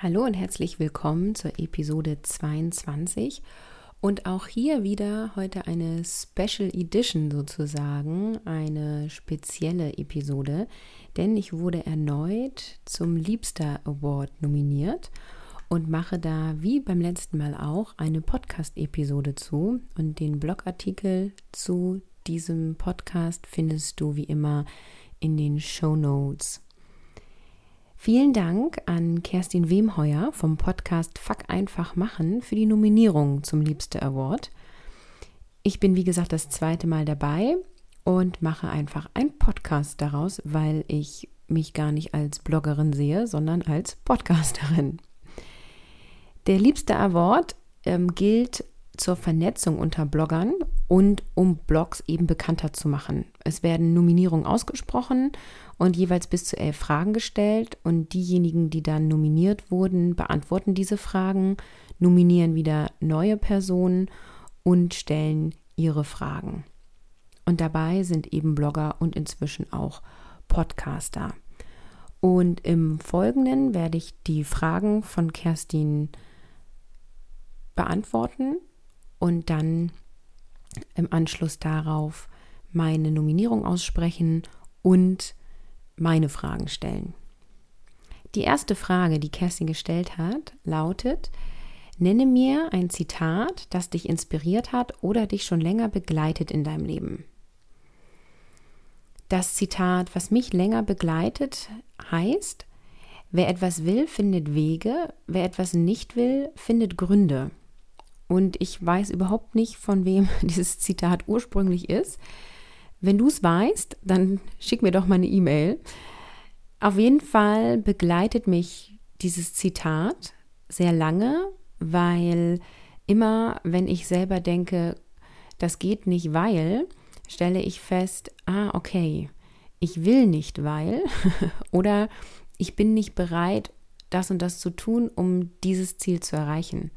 Hallo und herzlich willkommen zur Episode 22 und auch hier wieder heute eine Special Edition sozusagen, eine spezielle Episode, denn ich wurde erneut zum Liebster Award nominiert und mache da wie beim letzten Mal auch eine Podcast-Episode zu. Und den Blogartikel zu diesem Podcast findest du wie immer in den Show Notes. Vielen Dank an Kerstin Wemheuer vom Podcast Fuck einfach machen für die Nominierung zum Liebste Award. Ich bin wie gesagt das zweite Mal dabei und mache einfach einen Podcast daraus, weil ich mich gar nicht als Bloggerin sehe, sondern als Podcasterin. Der Liebste Award ähm, gilt zur Vernetzung unter Bloggern und um Blogs eben bekannter zu machen. Es werden Nominierungen ausgesprochen und jeweils bis zu elf Fragen gestellt und diejenigen, die dann nominiert wurden, beantworten diese Fragen, nominieren wieder neue Personen und stellen ihre Fragen. Und dabei sind eben Blogger und inzwischen auch Podcaster. Und im Folgenden werde ich die Fragen von Kerstin beantworten und dann im Anschluss darauf meine Nominierung aussprechen und meine Fragen stellen. Die erste Frage, die Kerstin gestellt hat, lautet, nenne mir ein Zitat, das dich inspiriert hat oder dich schon länger begleitet in deinem Leben. Das Zitat, was mich länger begleitet, heißt, wer etwas will, findet Wege, wer etwas nicht will, findet Gründe. Und ich weiß überhaupt nicht, von wem dieses Zitat ursprünglich ist. Wenn du es weißt, dann schick mir doch mal eine E-Mail. Auf jeden Fall begleitet mich dieses Zitat sehr lange, weil immer, wenn ich selber denke, das geht nicht, weil, stelle ich fest, ah, okay, ich will nicht, weil, oder ich bin nicht bereit, das und das zu tun, um dieses Ziel zu erreichen.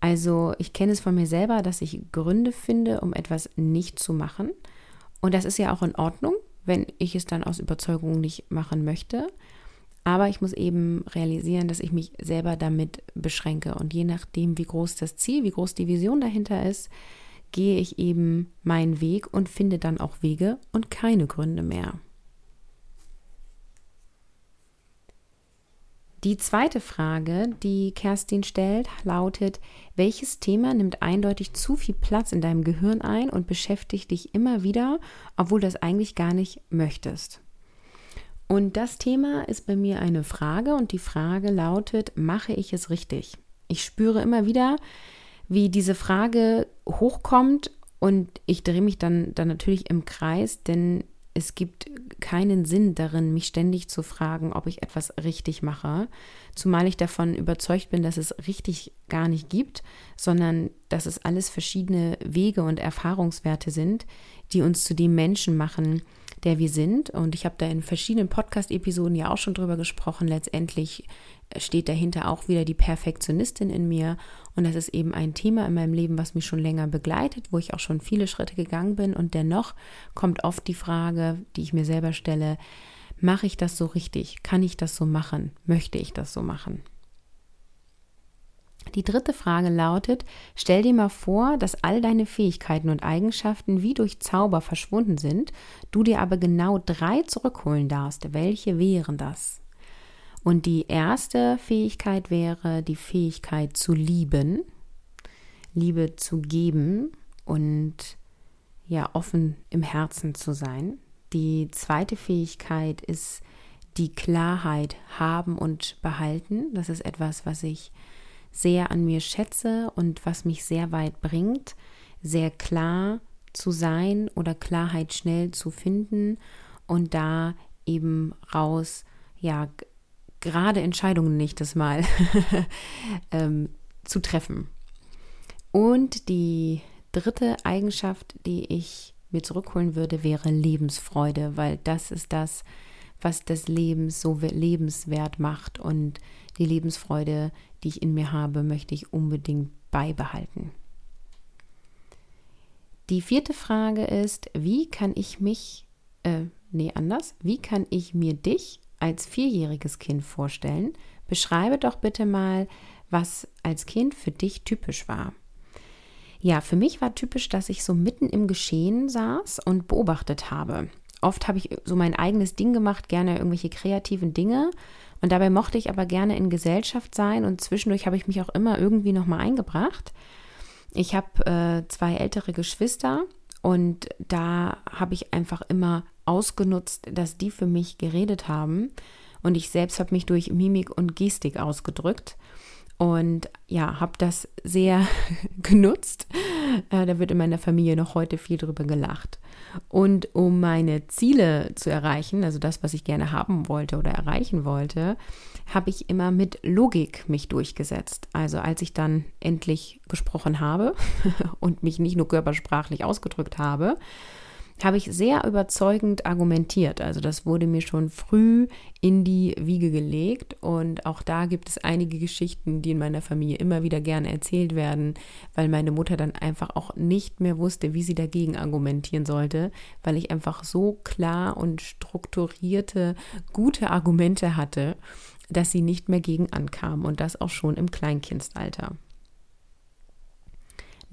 Also ich kenne es von mir selber, dass ich Gründe finde, um etwas nicht zu machen. Und das ist ja auch in Ordnung, wenn ich es dann aus Überzeugung nicht machen möchte. Aber ich muss eben realisieren, dass ich mich selber damit beschränke. Und je nachdem, wie groß das Ziel, wie groß die Vision dahinter ist, gehe ich eben meinen Weg und finde dann auch Wege und keine Gründe mehr. Die zweite Frage, die Kerstin stellt, lautet, welches Thema nimmt eindeutig zu viel Platz in deinem Gehirn ein und beschäftigt dich immer wieder, obwohl du das eigentlich gar nicht möchtest? Und das Thema ist bei mir eine Frage und die Frage lautet, mache ich es richtig? Ich spüre immer wieder, wie diese Frage hochkommt und ich drehe mich dann, dann natürlich im Kreis, denn es gibt keinen Sinn darin, mich ständig zu fragen, ob ich etwas richtig mache, zumal ich davon überzeugt bin, dass es richtig gar nicht gibt, sondern dass es alles verschiedene Wege und Erfahrungswerte sind, die uns zu dem Menschen machen, der wir sind. Und ich habe da in verschiedenen Podcast-Episoden ja auch schon drüber gesprochen. Letztendlich steht dahinter auch wieder die Perfektionistin in mir. Und das ist eben ein Thema in meinem Leben, was mich schon länger begleitet, wo ich auch schon viele Schritte gegangen bin. Und dennoch kommt oft die Frage, die ich mir selber stelle, mache ich das so richtig? Kann ich das so machen? Möchte ich das so machen? Die dritte Frage lautet, stell dir mal vor, dass all deine Fähigkeiten und Eigenschaften wie durch Zauber verschwunden sind, du dir aber genau drei zurückholen darfst. Welche wären das? Und die erste Fähigkeit wäre die Fähigkeit zu lieben, Liebe zu geben und ja offen im Herzen zu sein. Die zweite Fähigkeit ist die Klarheit haben und behalten. Das ist etwas, was ich sehr an mir schätze und was mich sehr weit bringt, sehr klar zu sein oder Klarheit schnell zu finden und da eben raus ja gerade Entscheidungen nächstes Mal ähm, zu treffen. Und die dritte Eigenschaft, die ich mir zurückholen würde, wäre Lebensfreude, weil das ist das, das Leben so lebenswert macht und die Lebensfreude, die ich in mir habe, möchte ich unbedingt beibehalten. Die vierte Frage ist, wie kann ich mich, äh, nee, anders, wie kann ich mir dich als vierjähriges Kind vorstellen? Beschreibe doch bitte mal, was als Kind für dich typisch war. Ja, für mich war typisch, dass ich so mitten im Geschehen saß und beobachtet habe. Oft habe ich so mein eigenes Ding gemacht, gerne irgendwelche kreativen Dinge. Und dabei mochte ich aber gerne in Gesellschaft sein und zwischendurch habe ich mich auch immer irgendwie nochmal eingebracht. Ich habe äh, zwei ältere Geschwister und da habe ich einfach immer ausgenutzt, dass die für mich geredet haben. Und ich selbst habe mich durch Mimik und Gestik ausgedrückt. Und ja, habe das sehr genutzt. Äh, da wird in meiner Familie noch heute viel drüber gelacht. Und um meine Ziele zu erreichen, also das, was ich gerne haben wollte oder erreichen wollte, habe ich immer mit Logik mich durchgesetzt. Also als ich dann endlich gesprochen habe und mich nicht nur körpersprachlich ausgedrückt habe, habe ich sehr überzeugend argumentiert. Also das wurde mir schon früh in die Wiege gelegt und auch da gibt es einige Geschichten, die in meiner Familie immer wieder gerne erzählt werden, weil meine Mutter dann einfach auch nicht mehr wusste, wie sie dagegen argumentieren sollte, weil ich einfach so klar und strukturierte, gute Argumente hatte, dass sie nicht mehr gegen ankam und das auch schon im Kleinkindalter.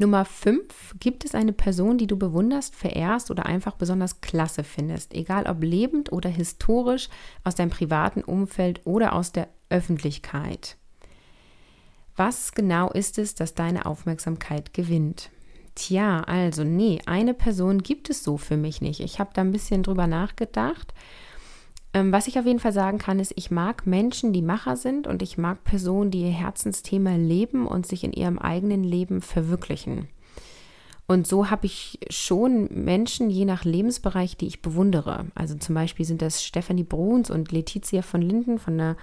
Nummer 5. Gibt es eine Person, die du bewunderst, verehrst oder einfach besonders klasse findest, egal ob lebend oder historisch, aus deinem privaten Umfeld oder aus der Öffentlichkeit? Was genau ist es, das deine Aufmerksamkeit gewinnt? Tja, also nee, eine Person gibt es so für mich nicht. Ich habe da ein bisschen drüber nachgedacht ähm, was ich auf jeden Fall sagen kann, ist, ich mag Menschen, die Macher sind und ich mag Personen, die ihr Herzensthema leben und sich in ihrem eigenen Leben verwirklichen. Und so habe ich schon Menschen, je nach Lebensbereich, die ich bewundere. Also zum Beispiel sind das Stephanie Bruns und Letizia von Linden von der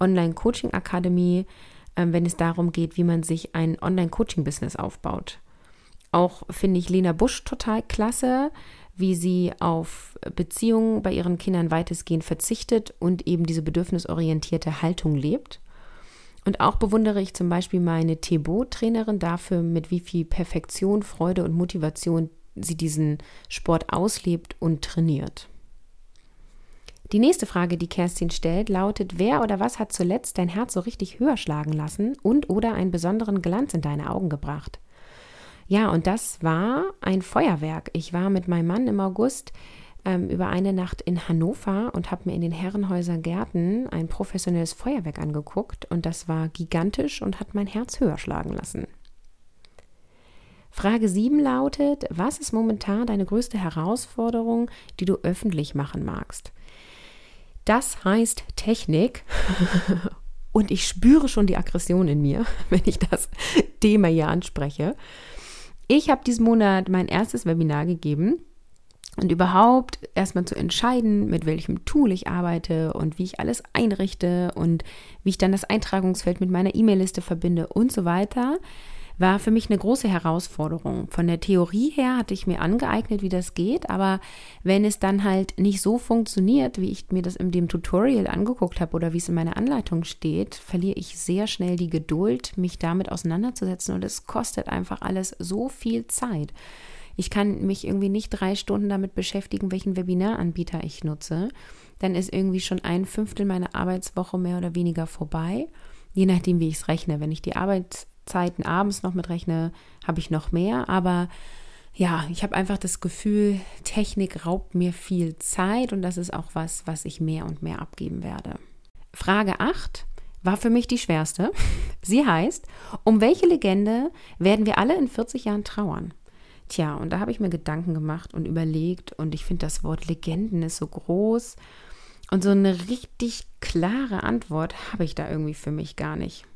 Online-Coaching-Akademie, ähm, wenn es darum geht, wie man sich ein Online-Coaching-Business aufbaut. Auch finde ich Lena Busch total klasse wie sie auf Beziehungen bei ihren Kindern weitestgehend verzichtet und eben diese bedürfnisorientierte Haltung lebt. Und auch bewundere ich zum Beispiel meine Tebo-Trainerin dafür, mit wie viel Perfektion, Freude und Motivation sie diesen Sport auslebt und trainiert. Die nächste Frage, die Kerstin stellt, lautet, wer oder was hat zuletzt dein Herz so richtig höher schlagen lassen und oder einen besonderen Glanz in deine Augen gebracht? Ja, und das war ein Feuerwerk. Ich war mit meinem Mann im August ähm, über eine Nacht in Hannover und habe mir in den Herrenhäuser Gärten ein professionelles Feuerwerk angeguckt und das war gigantisch und hat mein Herz höher schlagen lassen. Frage 7 lautet, was ist momentan deine größte Herausforderung, die du öffentlich machen magst? Das heißt Technik. Und ich spüre schon die Aggression in mir, wenn ich das Thema hier anspreche. Ich habe diesen Monat mein erstes Webinar gegeben und überhaupt erstmal zu entscheiden, mit welchem Tool ich arbeite und wie ich alles einrichte und wie ich dann das Eintragungsfeld mit meiner E-Mail-Liste verbinde und so weiter war für mich eine große Herausforderung. Von der Theorie her hatte ich mir angeeignet, wie das geht, aber wenn es dann halt nicht so funktioniert, wie ich mir das in dem Tutorial angeguckt habe oder wie es in meiner Anleitung steht, verliere ich sehr schnell die Geduld, mich damit auseinanderzusetzen und es kostet einfach alles so viel Zeit. Ich kann mich irgendwie nicht drei Stunden damit beschäftigen, welchen Webinaranbieter ich nutze. Dann ist irgendwie schon ein Fünftel meiner Arbeitswoche mehr oder weniger vorbei je nachdem, wie ich es rechne. Wenn ich die Arbeits Zeiten abends noch mitrechne, habe ich noch mehr. Aber ja, ich habe einfach das Gefühl, Technik raubt mir viel Zeit und das ist auch was, was ich mehr und mehr abgeben werde. Frage 8 war für mich die schwerste. Sie heißt, um welche Legende werden wir alle in 40 Jahren trauern? Tja, und da habe ich mir Gedanken gemacht und überlegt und ich finde das Wort Legenden ist so groß und so eine richtig klare Antwort habe ich da irgendwie für mich gar nicht.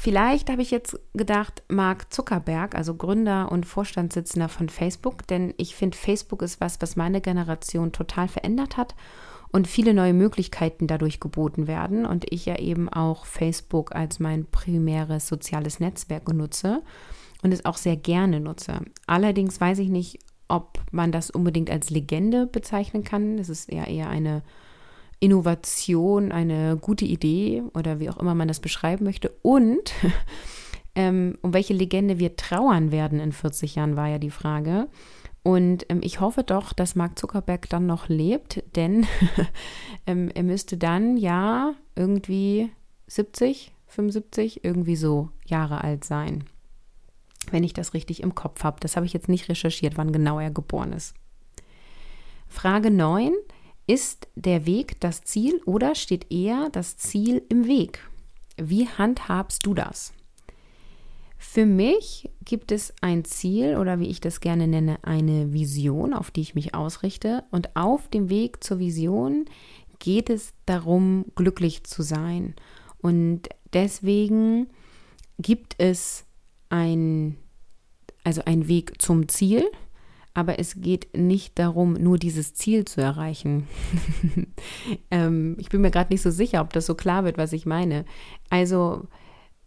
Vielleicht habe ich jetzt gedacht, Mark Zuckerberg, also Gründer und Vorstandssitzender von Facebook, denn ich finde, Facebook ist was, was meine Generation total verändert hat und viele neue Möglichkeiten dadurch geboten werden und ich ja eben auch Facebook als mein primäres soziales Netzwerk nutze und es auch sehr gerne nutze. Allerdings weiß ich nicht, ob man das unbedingt als Legende bezeichnen kann. Es ist eher eher eine Innovation, eine gute Idee oder wie auch immer man das beschreiben möchte. Und ähm, um welche Legende wir trauern werden in 40 Jahren, war ja die Frage. Und ähm, ich hoffe doch, dass Mark Zuckerberg dann noch lebt, denn ähm, er müsste dann ja irgendwie 70, 75, irgendwie so Jahre alt sein. Wenn ich das richtig im Kopf habe. Das habe ich jetzt nicht recherchiert, wann genau er geboren ist. Frage 9. Ist der Weg das Ziel oder steht eher das Ziel im Weg? Wie handhabst du das? Für mich gibt es ein Ziel oder wie ich das gerne nenne, eine Vision, auf die ich mich ausrichte. Und auf dem Weg zur Vision geht es darum, glücklich zu sein. Und deswegen gibt es ein, also ein Weg zum Ziel, aber es geht nicht darum, nur dieses Ziel zu erreichen. ähm, ich bin mir gerade nicht so sicher, ob das so klar wird, was ich meine. Also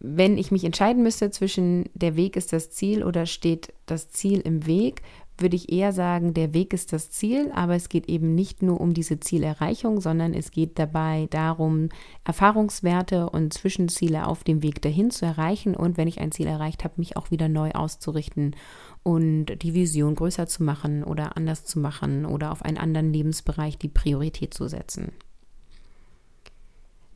wenn ich mich entscheiden müsste zwischen der Weg ist das Ziel oder steht das Ziel im Weg, würde ich eher sagen, der Weg ist das Ziel, aber es geht eben nicht nur um diese Zielerreichung, sondern es geht dabei darum, Erfahrungswerte und Zwischenziele auf dem Weg dahin zu erreichen und wenn ich ein Ziel erreicht habe, mich auch wieder neu auszurichten und die Vision größer zu machen oder anders zu machen oder auf einen anderen Lebensbereich die Priorität zu setzen.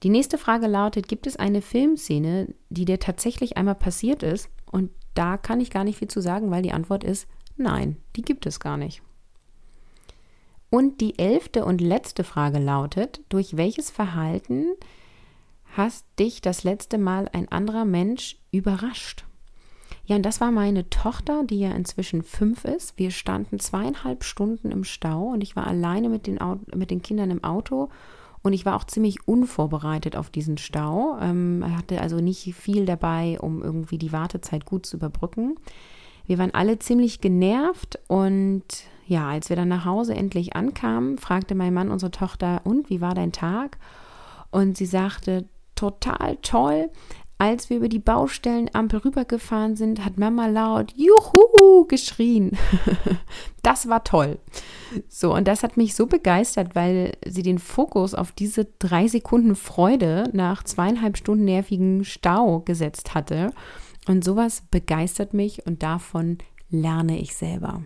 Die nächste Frage lautet, gibt es eine Filmszene, die dir tatsächlich einmal passiert ist? Und da kann ich gar nicht viel zu sagen, weil die Antwort ist nein, die gibt es gar nicht. Und die elfte und letzte Frage lautet, durch welches Verhalten hast dich das letzte Mal ein anderer Mensch überrascht? Ja, und das war meine Tochter, die ja inzwischen fünf ist. Wir standen zweieinhalb Stunden im Stau und ich war alleine mit den, mit den Kindern im Auto und ich war auch ziemlich unvorbereitet auf diesen Stau. Ähm, hatte also nicht viel dabei, um irgendwie die Wartezeit gut zu überbrücken. Wir waren alle ziemlich genervt und ja, als wir dann nach Hause endlich ankamen, fragte mein Mann unsere Tochter, und wie war dein Tag? Und sie sagte, total toll, als wir über die Baustellenampel rübergefahren sind, hat Mama laut Juhu geschrien. das war toll. So, und das hat mich so begeistert, weil sie den Fokus auf diese drei Sekunden Freude nach zweieinhalb Stunden nervigen Stau gesetzt hatte. Und sowas begeistert mich und davon lerne ich selber.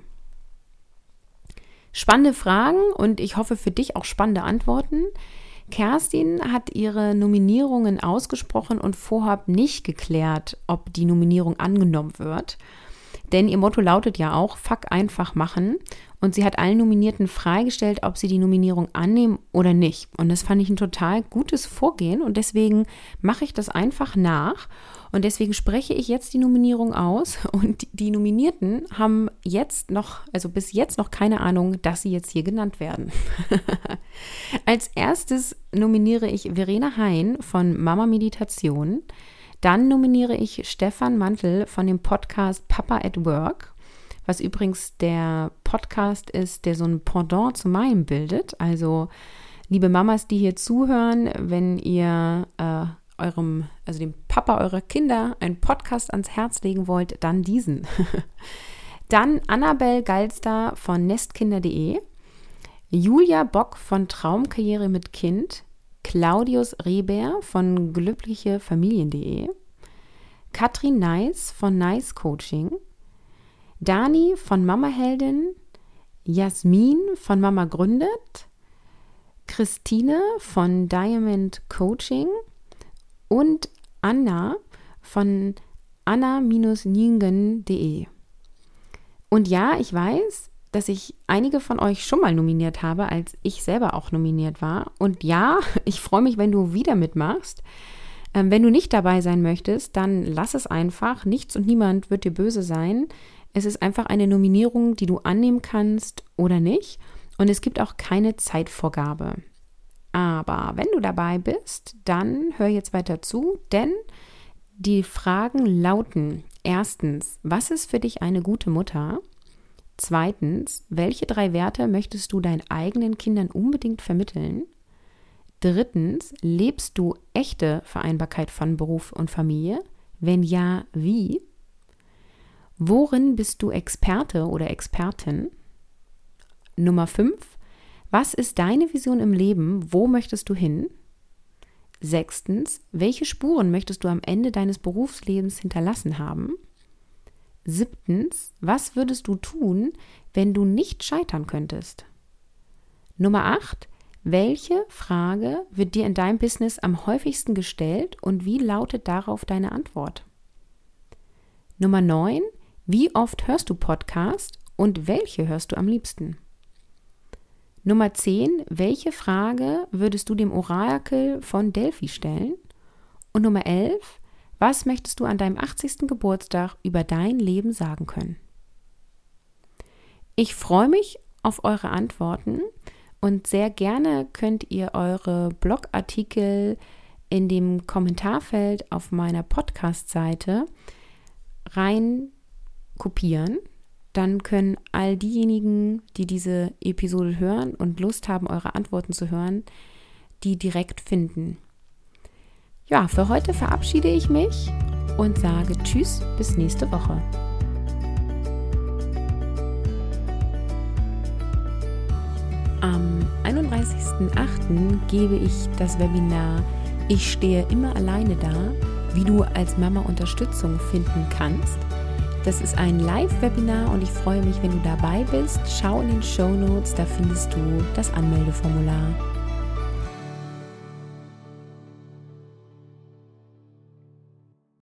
Spannende Fragen und ich hoffe für dich auch spannende Antworten. Kerstin hat ihre Nominierungen ausgesprochen und vorab nicht geklärt, ob die Nominierung angenommen wird. Denn ihr Motto lautet ja auch, fuck einfach machen. Und sie hat allen Nominierten freigestellt, ob sie die Nominierung annehmen oder nicht. Und das fand ich ein total gutes Vorgehen. Und deswegen mache ich das einfach nach. Und deswegen spreche ich jetzt die Nominierung aus. Und die Nominierten haben jetzt noch, also bis jetzt noch keine Ahnung, dass sie jetzt hier genannt werden. Als erstes nominiere ich Verena Hein von Mama Meditation. Dann nominiere ich Stefan Mantel von dem Podcast Papa at Work, was übrigens der Podcast ist, der so ein Pendant zu meinem bildet. Also, liebe Mamas, die hier zuhören, wenn ihr äh, eurem, also dem Papa eurer Kinder einen Podcast ans Herz legen wollt, dann diesen. dann Annabel Galster von nestkinder.de, Julia Bock von Traumkarriere mit Kind, Claudius Reber von glücklichefamilien.de, Katrin Nice von Nice Coaching, Dani von Mama Heldin, Jasmin von Mama Gründet, Christine von Diamond Coaching und Anna von anna-ningen.de. Und ja, ich weiß, dass ich einige von euch schon mal nominiert habe, als ich selber auch nominiert war. Und ja, ich freue mich, wenn du wieder mitmachst. Ähm, wenn du nicht dabei sein möchtest, dann lass es einfach. Nichts und niemand wird dir böse sein. Es ist einfach eine Nominierung, die du annehmen kannst oder nicht. Und es gibt auch keine Zeitvorgabe. Aber wenn du dabei bist, dann hör jetzt weiter zu, denn die Fragen lauten erstens, was ist für dich eine gute Mutter? Zweitens, welche drei Werte möchtest du deinen eigenen Kindern unbedingt vermitteln? Drittens, lebst du echte Vereinbarkeit von Beruf und Familie? Wenn ja, wie? Worin bist du Experte oder Expertin? Nummer 5. Was ist deine Vision im Leben? Wo möchtest du hin? Sechstens. Welche Spuren möchtest du am Ende deines Berufslebens hinterlassen haben? Siebtens. Was würdest du tun, wenn du nicht scheitern könntest? Nummer 8. Welche Frage wird dir in deinem Business am häufigsten gestellt und wie lautet darauf deine Antwort? Nummer 9. Wie oft hörst du Podcast und welche hörst du am liebsten? Nummer 10. Welche Frage würdest du dem Orakel von Delphi stellen? Und Nummer 11. Was möchtest du an deinem 80. Geburtstag über dein Leben sagen können? Ich freue mich auf eure Antworten und sehr gerne könnt ihr eure Blogartikel in dem Kommentarfeld auf meiner Podcast-Seite rein kopieren. Dann können all diejenigen, die diese Episode hören und Lust haben, eure Antworten zu hören, die direkt finden. Ja, für heute verabschiede ich mich und sage Tschüss, bis nächste Woche. Am 31.08. gebe ich das Webinar Ich stehe immer alleine da, wie du als Mama Unterstützung finden kannst. Das ist ein Live-Webinar und ich freue mich, wenn du dabei bist. Schau in den Show Notes, da findest du das Anmeldeformular.